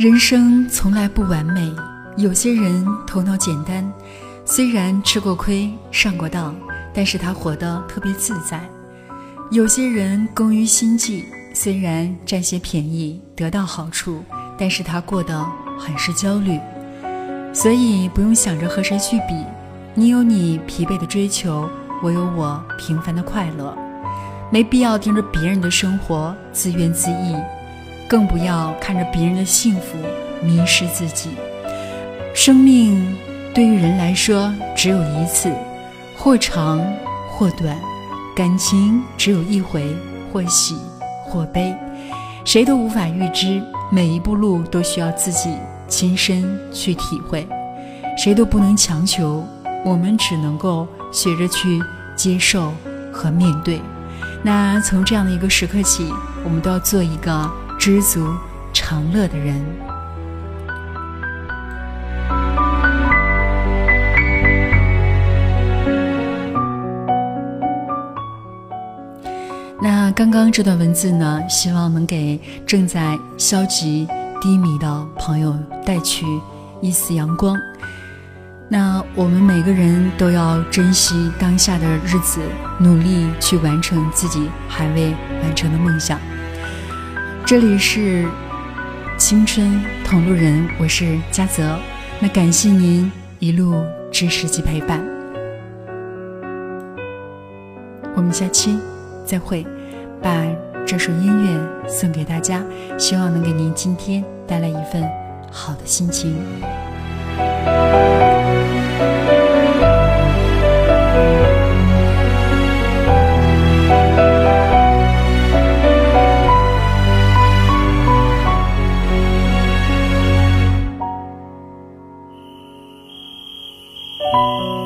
人生从来不完美，有些人头脑简单，虽然吃过亏、上过当，但是他活得特别自在；有些人工于心计，虽然占些便宜、得到好处，但是他过得很是焦虑。所以不用想着和谁去比，你有你疲惫的追求，我有我平凡的快乐，没必要盯着别人的生活自怨自艾。更不要看着别人的幸福迷失自己。生命对于人来说只有一次，或长或短；感情只有一回，或喜或悲。谁都无法预知，每一步路都需要自己亲身去体会。谁都不能强求，我们只能够学着去接受和面对。那从这样的一个时刻起，我们都要做一个。知足常乐的人。那刚刚这段文字呢，希望能给正在消极低迷的朋友带去一丝阳光。那我们每个人都要珍惜当下的日子，努力去完成自己还未完成的梦想。这里是青春同路人，我是嘉泽。那感谢您一路支持及陪伴，我们下期再会。把这首音乐送给大家，希望能给您今天带来一份好的心情。Música